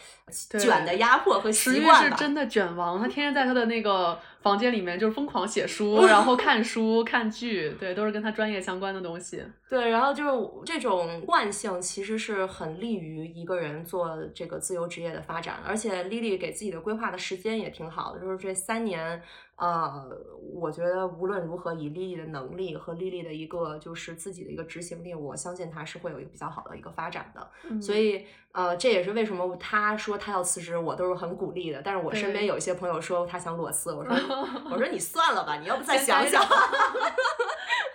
卷的压迫和习惯吧。是真的卷王，他天天在他的那个房间里面就是疯狂写书，然后看书、看剧，对，都是跟他专业相关的东西。对，然后就是这种惯性其实是很利于一个人做这个自由职业的发展，而且 Lily 给。给自己的规划的时间也挺好的，就是这三年，呃，我觉得无论如何，以丽丽的能力和丽丽的一个就是自己的一个执行力，我相信她是会有一个比较好的一个发展的。所以，呃，这也是为什么她说她要辞职，我都是很鼓励的。但是我身边有一些朋友说她想裸辞，我说我说你算了吧，你要不再想想。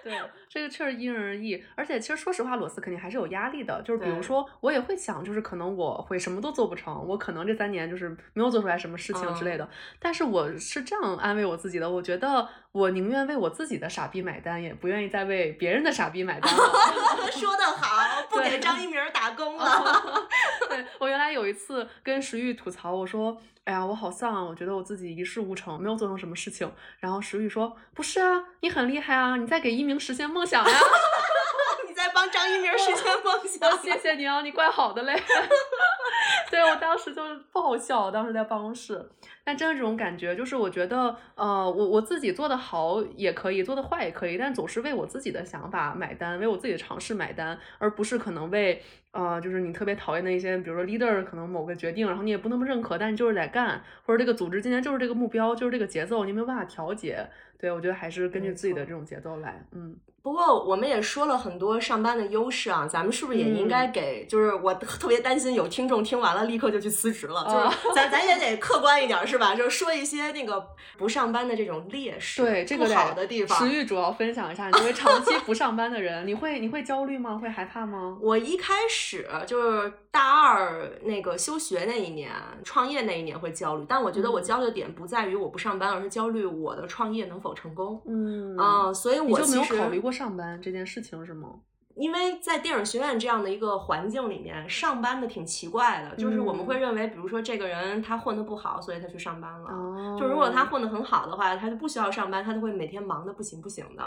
对，这个确实因人而异，而且其实说实话，裸辞肯定还是有压力的。就是比如说，我也会想，就是可能我会什么都做不成，我可能这三年就是没有做出来什么事情之类的。但是我是这样安慰我自己的，我觉得我宁愿为我自己的傻逼买单，也不愿意再为别人的傻逼买单了。说得好，不给张一鸣打工了。对我原来有一次跟石玉吐槽，我说。哎呀，我好丧啊！我觉得我自己一事无成，没有做成什么事情。然后石宇说：“不是啊，你很厉害啊，你在给一鸣实现梦想呀！你在帮张一鸣实现梦想。谢谢你啊，你怪好的嘞。对我当时就爆笑，当时在办公室。但真的这种感觉，就是我觉得，呃，我我自己做的好也可以，做的坏也可以，但总是为我自己的想法买单，为我自己的尝试买单，而不是可能为。呃，就是你特别讨厌的一些，比如说 leader 可能某个决定，然后你也不那么认可，但你就是得干，或者这个组织今天就是这个目标，就是这个节奏，你没有办法调节。对我觉得还是根据自己的这种节奏来，嗯。不过我们也说了很多上班的优势啊，咱们是不是也应该给？就是我特别担心有听众听完了立刻就去辞职了，就是咱咱也 得客观一点是吧？就是说一些那个不上班的这种劣势，对这个好的地方。石玉主要分享一下，作为长期不上班的人，你会你会焦虑吗？会害怕吗？我一开始就是大二那个休学那一年，创业那一年会焦虑，但我觉得我焦虑的点不在于我不上班，而是焦虑我的创业能否成功。嗯啊，所以我就没有考虑过。上班这件事情是吗？因为在电影学院这样的一个环境里面，上班的挺奇怪的，就是我们会认为，比如说这个人他混的不好，所以他去上班了。就如果他混的很好的话，他就不需要上班，他就会每天忙的不行不行的。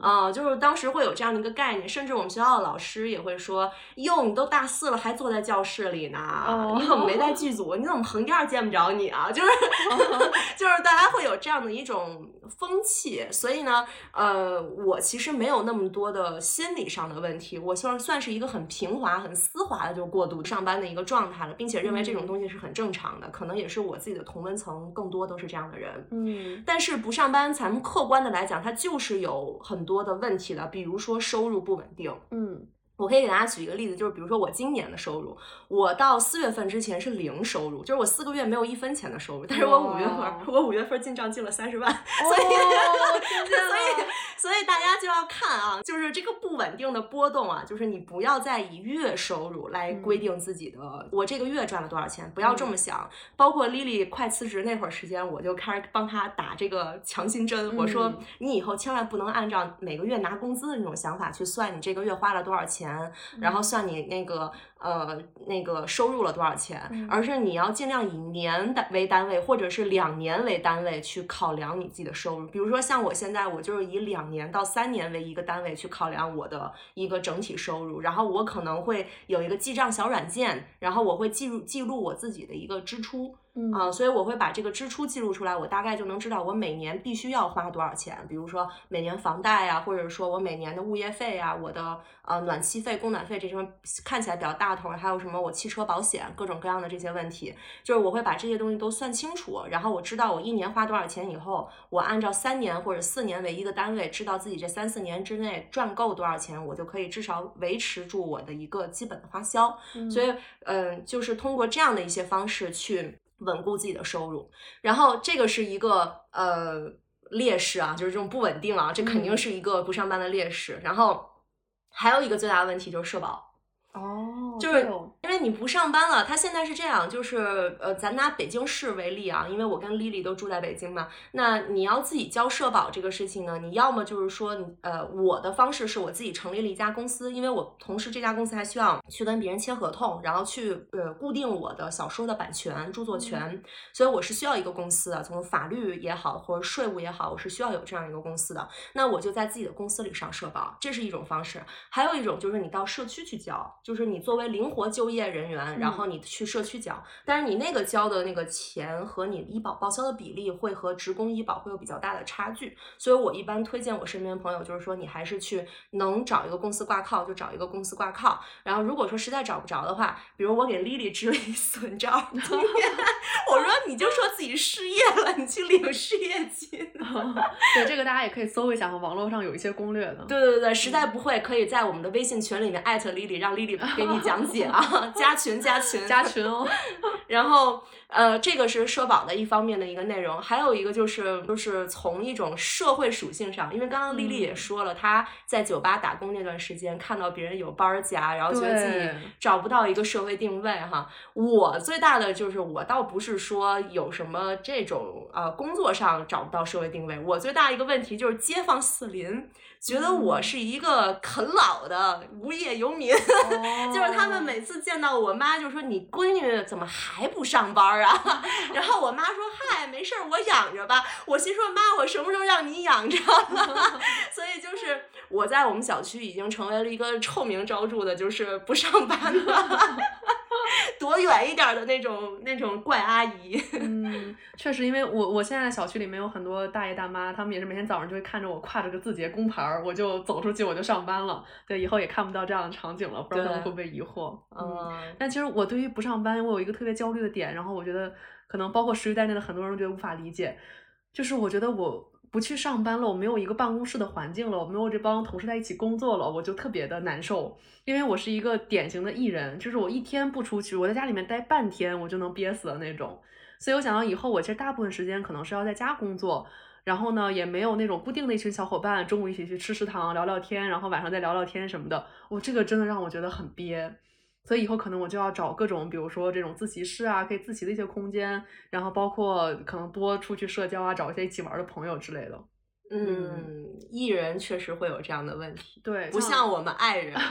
啊，就是当时会有这样的一个概念，甚至我们学校的老师也会说：“哟，你都大四了，还坐在教室里呢？你怎么没在剧组？你怎么横店见不着你啊？”就是 就是大家会有这样的一种风气，所以呢，呃，我其实没有那么多的心理上的。问题，我算算是一个很平滑、很丝滑的就过渡上班的一个状态了，并且认为这种东西是很正常的，可能也是我自己的同温层更多都是这样的人。嗯，但是不上班，咱们客观的来讲，它就是有很多的问题的，比如说收入不稳定。嗯。我可以给大家举一个例子，就是比如说我今年的收入，我到四月份之前是零收入，就是我四个月没有一分钱的收入。但是我五月份，我五月份进账进了三十万，所以，所以，所以大家就要看啊，就是这个不稳定的波动啊，就是你不要再以月收入来规定自己的，我这个月赚了多少钱，不要这么想。包括 Lily 快辞职那会儿时间，我就开始帮他打这个强心针，我说你以后千万不能按照每个月拿工资的那种想法去算你这个月花了多少钱。钱，然后算你那个呃那个收入了多少钱，嗯而是你要尽量以年单为单位，或者是两年为单位去考量你自己的收入。比如说像我现在，我就是以两年到三年为一个单位去考量我的一个整体收入，然后我可能会有一个记账小软件，然后我会记录记录我自己的一个支出。嗯啊、所以我会把这个支出记录出来，我大概就能知道我每年必须要花多少钱。比如说每年房贷啊，或者说我每年的物业费啊，我的呃暖气费、供暖费这些看起来比较大头，还有什么我汽车保险各种各样的这些问题，就是我会把这些东西都算清楚，然后我知道我一年花多少钱以后，我按照三年或者四年为一个单位，知道自己这三四年之内赚够多少钱，我就可以至少维持住我的一个基本的花销。所以，嗯、就是通过这样的一些方式去稳固自己的收入。然后，这个是一个呃劣势啊，就是这种不稳定啊，这肯定嗯是一个不上班的劣势。然后，还有一个最大的问题就是社保。哦，就是因为你不上班了，他现在是这样，就是呃，咱拿北京市为例啊，因为我跟丽丽都住在北京嘛，那你要自己交社保这个事情呢，你要么就是说你呃，我的方式是我自己成立了一家公司，因为我同时这家公司还需要去跟别人签合同，然后去呃固定我的小说的版权、著作权，所以我是需要一个公司的，从法律也好或者税务也好，我是需要有这样一个公司的，那我就在自己的公司里上社保，这是一种方式。还有一种就是你到社区去交，就是你作为灵活就业人员，然后你去社区缴，但是你那个交的那个钱和你医保报销的比例会和职工医保会有比较大的差距，所以我一般推荐我身边朋友就是说你还是去能找一个公司挂靠就找一个公司挂靠，然后如果说实在找不着的话，比如我给丽丽支了一损招，今天我说你就说自己失业了，你去领失业金。对这个大家也可以搜一下，网络上有一些攻略的。对对对，实在不会可以在我们的微信群里面艾特 Lily，让 Lily 给你讲解啊，加群加群加群哦，然后呃，这个是社保的一方面的一个内容，还有一个就是就是从一种社会属性上，因为刚刚丽丽也嗯。说了，她在酒吧打工那段时间，看到别人有班儿夹，然后觉得自己找不到一个社会定位哈。我最大的就是我倒不是说有什么这种呃工作上找不到社会定位，我最大一个问题就是街坊四邻觉得我嗯是一个啃老的无业游民。就是他们每次见到我妈就说：“你闺女怎么还不上班啊？” 然后我妈说：“嗨，没事儿，我养着吧。”我心说：“妈，我什么时候让你养着了？” 所以就是我在我们小区已经成为了一个臭名昭著的，就是不上班的，躲远一点的那种那种怪阿姨。嗯，确实，因为我我现在小区里面有很多大爷大妈，他们也是每天早上就会看着我挎着个字节工牌儿，我就走出去我就上班了。对，以后也看不到这样的场景了，不知道他们会不会疑惑。嗯，嗯，但其实我对于不上班，我有一个特别焦虑的点，然后我觉得可能包括时余在内的很多人觉得无法理解，就是我觉得我不去上班了，我没有一个办公室的环境了，我没有这帮同事在一起工作了，我就特别的难受。因为我是一个典型的 E 人，就是我一天不出去，我在家里面待半天，我就能憋死的那种。所以我想到以后，我其实大部分时间可能是要在家工作，然后呢，也没有那种固定的一群小伙伴，中午一起去吃食堂聊聊天，然后晚上再聊聊天什么的。我这个真的让我觉得很憋。所以以后可能我就要找各种，比如说这种自习室啊，可以自习的一些空间，然后包括可能多出去社交啊，找一些一起玩的朋友之类的。嗯，艺人确实会有这样的问题，对，不像我们爱人。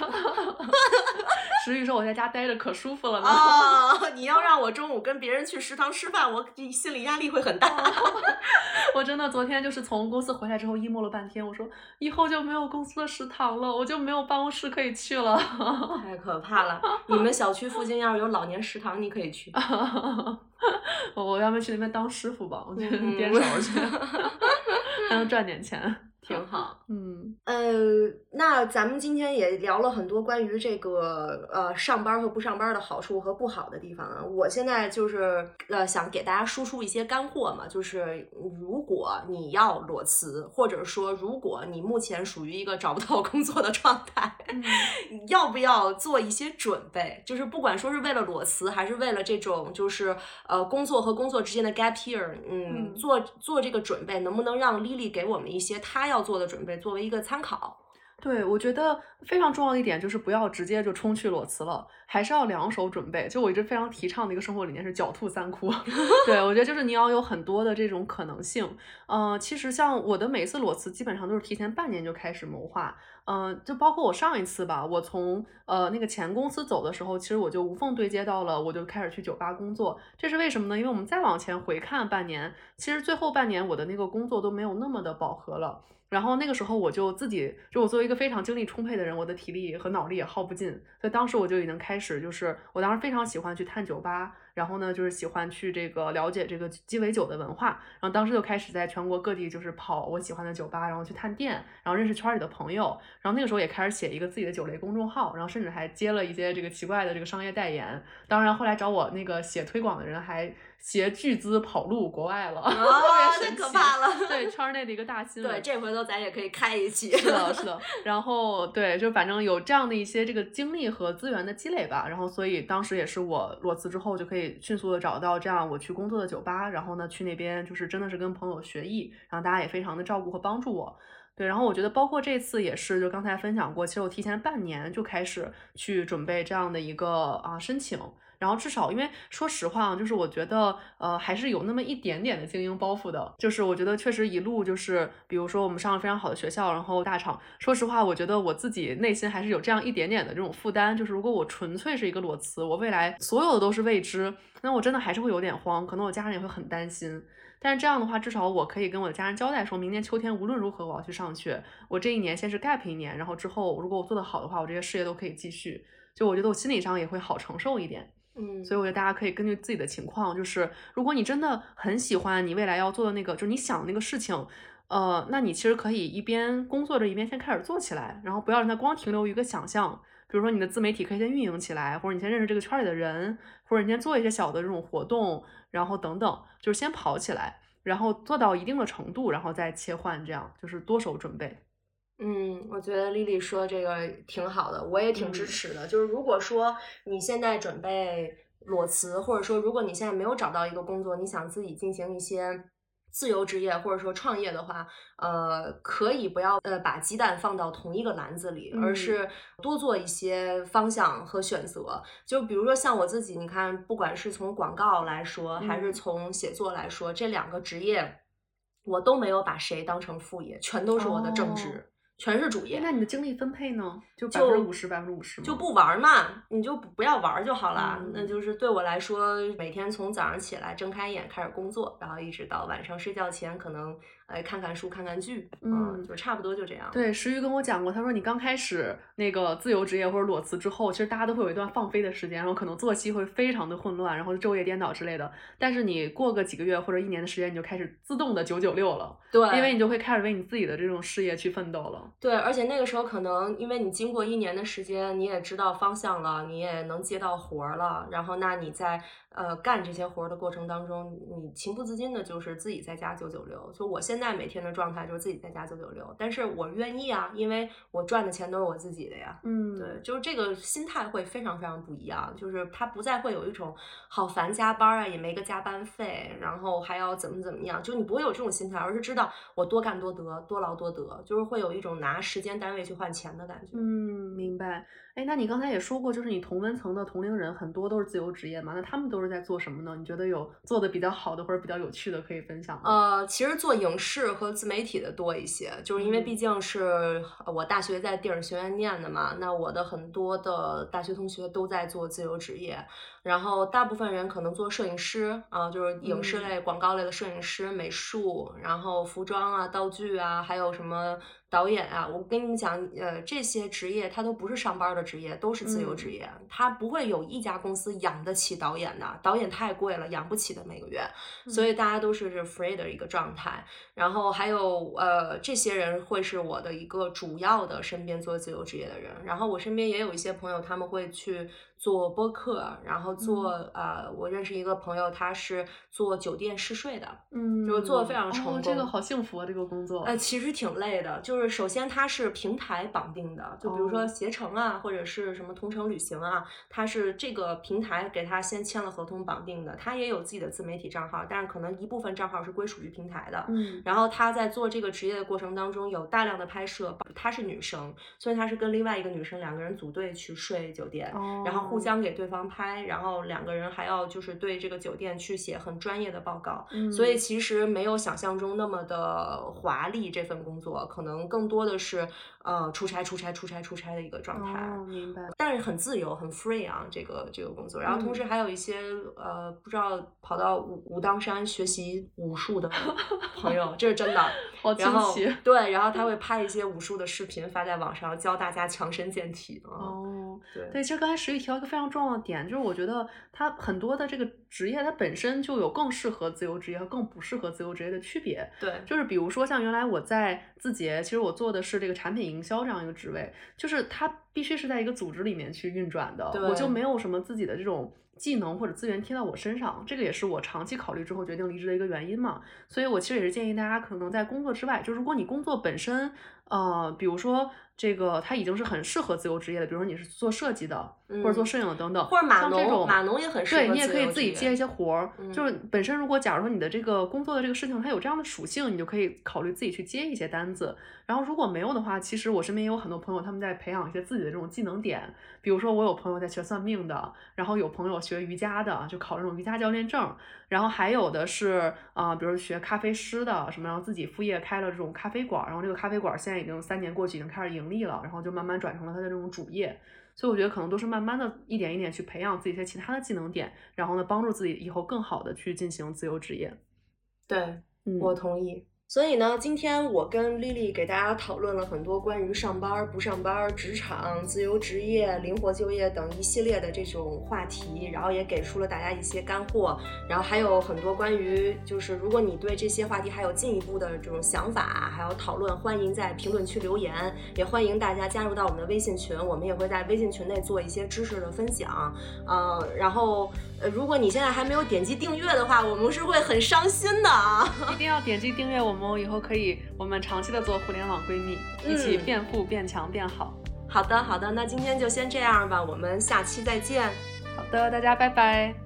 石宇说我在家待着可舒服了呢。哦，你要让我中午跟别人去食堂吃饭，我心理压力会很大。我真的昨天就是从公司回来之后 emo 了半天，我说以后就没有公司的食堂了，我就没有办公室可以去了。太可怕了！你们小区附近要是有老年食堂，你可以去。我我要不去那边当师傅吧，我觉得嗯颠勺去，还能赚点钱。挺好。嗯呃，那咱们今天也聊了很多关于这个呃上班和不上班的好处和不好的地方啊。我现在就是呃想给大家输出一些干货嘛，就是如果你要裸辞，或者说如果你目前属于一个找不到工作的状态，嗯 要不要做一些准备？就是不管说是为了裸辞，还是为了这种就是呃工作和工作之间的 gap year，嗯，嗯做做这个准备，能不能让 Lily 给我们一些她要做的准备，作为一个参考？对，我觉得非常重要的一点就是不要直接就冲去裸辞了，还是要两手准备。就我一直非常提倡的一个生活理念是“狡兔三窟 ”。对我觉得就是你要有很多的这种可能性。呃，其实像我的每次裸辞，基本上都是提前半年就开始谋划。嗯，就包括我上一次吧，我从呃那个前公司走的时候，其实我就无缝对接到了，我就开始去酒吧工作。这是为什么呢？因为我们再往前回看半年，其实最后半年我的那个工作都没有那么的饱和了。然后那个时候我就自己，就我作为一个非常精力充沛的人，我的体力和脑力也耗不尽，所以当时我就已经开始，就是我当时非常喜欢去探酒吧，然后呢，就是喜欢去这个了解这个鸡尾酒的文化，然后当时就开始在全国各地就是跑我喜欢的酒吧，然后去探店，然后认识圈里的朋友，然后那个时候也开始写一个自己的酒类公众号，然后甚至还接了一些这个奇怪的这个商业代言，当然后来找我那个写推广的人还。携巨资跑路国外了，太可怕了。对圈内的一个大新闻。对，这回头咱也可以开一期。是的，是的。然后对，就反正有这样的一些这个经历和资源的积累吧。然后所以当时也是我裸辞之后就可以迅速的找到这样我去工作的酒吧，然后呢去那边就是真的是跟朋友学艺，然后大家也非常的照顾和帮助我。对，然后我觉得包括这次也是，就刚才分享过，其实我提前半年就开始去准备这样的一个啊申请。然后至少，因为说实话，就是我觉得，呃，还是有那么一点点的精英包袱的。就是我觉得确实一路就是，比如说我们上了非常好的学校，然后大厂。说实话，我觉得我自己内心还是有这样一点点的这种负担。就是如果我纯粹是一个裸辞，我未来所有的都是未知，那我真的还是会有点慌，可能我家人也会很担心。但是这样的话，至少我可以跟我的家人交代，说明年秋天无论如何我要去上学。我这一年先是 gap 一年，然后之后如果我做得好的话，我这些事业都可以继续。就我觉得我心理上也会好承受一点。嗯，所以我觉得大家可以根据自己的情况，就是如果你真的很喜欢你未来要做的那个，就是你想那个事情，呃，那你其实可以一边工作着一边先开始做起来，然后不要让它光停留于一个想象。比如说你的自媒体可以先运营起来，或者你先认识这个圈里的人，或者你先做一些小的这种活动，然后等等，就是先跑起来，然后做到一定的程度，然后再切换，这样就是多手准备。嗯，我觉得丽丽说这个挺好的，我也挺支持的。就是如果说你现在准备裸辞，或者说如果你现在没有找到一个工作，你想自己进行一些自由职业或者说创业的话，呃，可以不要呃把鸡蛋放到同一个篮子里，而是多做一些方向和选择。就比如说像我自己，你看，不管是从广告来说，还是从写作来说，这两个职业我都没有把谁当成副业，全都是我的正职。全是主业，那你的精力分配呢？就百分之五十，百分之五十就不玩嘛，你就不要玩就好了。那就是对我来说，每天从早上起来睁开眼开始工作，然后一直到晚上睡觉前，可能。来看看书，看看剧，嗯，就差不多就这样。对，石玉跟我讲过，他说你刚开始那个自由职业或者裸辞之后，其实大家都会有一段放飞的时间，然后可能作息会非常的混乱，然后昼夜颠倒之类的。但是你过个几个月或者一年的时间，你就开始自动的九九六了，对，因为你就会开始为你自己的这种事业去奋斗了。对，而且那个时候可能因为你经过一年的时间，你也知道方向了，你也能接到活儿了，然后那你在。呃，干这些活儿的过程当中，你情不自禁的就是自己在家九九六。就我现在每天的状态就是自己在家九九六，但是我愿意啊，因为我赚的钱都是我自己的呀。嗯，对，就是这个心态会非常非常不一样，就是他不再会有一种好烦加班啊，也没个加班费，然后还要怎么怎么样，就你不会有这种心态，而是知道我多干多得，多劳多得，就是会有一种拿时间单位去换钱的感觉。嗯，明白。哎，那你刚才也说过，就是你同温层的同龄人很多都是自由职业嘛？那他们都是在做什么呢？你觉得有做的比较好的或者比较有趣的可以分享吗？呃，其实做影视和自媒体的多一些，就是因为毕竟是我大学在电影学院念的嘛，那我的很多的大学同学都在做自由职业，然后大部分人可能做摄影师啊，就是影视类、广告类的摄影师、美术，然后服装啊、道具啊，还有什么。导演啊，我跟你们讲，呃，这些职业他都不是上班的职业，都是自由职业，他不会有一家公司养得起导演的，导演太贵了，养不起的每个月，所以大家都是 free 的一个状态。然后还有呃，这些人会是我的一个主要的身边做自由职业的人。然后我身边也有一些朋友，他们会去。做播客，然后做呃，我认识一个朋友，他是做酒店试睡的，嗯，就是做的非常成功。这个好幸福啊，这个工作。呃，其实挺累的，就是首先它是平台绑定的，就比如说携程啊，或者是什么同城旅行啊，它是这个平台给他先签了合同绑定的，他也有自己的自媒体账号，但是可能一部分账号是归属于平台的。嗯，然后他在做这个职业的过程当中，有大量的拍摄，她是女生，所以她是跟另外一个女生两个人组队去睡酒店，然后。互相给对方拍，然后两个人还要就是对这个酒店去写很专业的报告，所以其实没有想象中那么的华丽。这份工作可能更多的是呃出差、出差、出差、出差的一个状态。哦，明白。但是很自由、很 free 啊，这个这个工作。然后同嗯时还有一些呃，不知道跑到武武当山学习武术的朋友，这是真的。好惊然后奇。对，然后他会拍一些武术的视频发在网上，教大家强身健体啊。哦，对对，其实刚才石玉提到一个非常重要的点，就是我觉得它很多的这个职业，它本身就有更适合自由职业和更不适合自由职业的区别。对，就是比如说像原来我在字节，其实我做的是这个产品营销这样一个职位，就是它必须是在一个组织里面去运转的，我就没有什么自己的这种技能或者资源贴到我身上，这个也是我长期考虑之后决定离职的一个原因嘛。所以我其实也是建议大家可能在工作之外，就如果你工作本身，呃，比如说这个它已经是很适合自由职业的，比如说你是做设计的，或者做嗯摄影等等，或者码农，码农也很适合对你也可以自己接一些活儿，就是嗯。本身如果假如说你的这个工作的这个事情它有这样的属性，你就可以考虑自己去接一些单子。然后如果没有的话，其实我身边也有很多朋友他们在培养一些自己的这种技能点，比如说我有朋友在学算命的，然后有朋友学瑜伽的，就考这种瑜伽教练证，然后还有的是啊、呃比如学咖啡师的什么，然后自己副业开了这种咖啡馆，然后这个咖啡馆现在已经三年过去，已经开始盈利了，然后就慢慢转成了他的这种主业。所以我觉得可能都是慢慢的一点一点去培养自己一些其他的技能点，然后呢，帮助自己以后更好的去进行自由职业。对，嗯，我同意。所以呢，今天我跟丽丽给大家讨论了很多关于上班、不上班、职场、自由职业、灵活就业等一系列的这种话题，然后也给出了大家一些干货，然后还有很多关于就是如果你对这些话题还有进一步的这种想法，还有讨论，欢迎在评论区留言，也欢迎大家加入到我们的微信群，我们也会在微信群内做一些知识的分享，呃，然后呃，如果你现在还没有点击订阅的话，我们是会很伤心的啊。一定要点击订阅我们哦，以后可以我们长期的做互联网闺蜜，一起嗯变富、变强、变好。好的，好的，那今天就先这样吧，我们下期再见。好的，大家拜拜。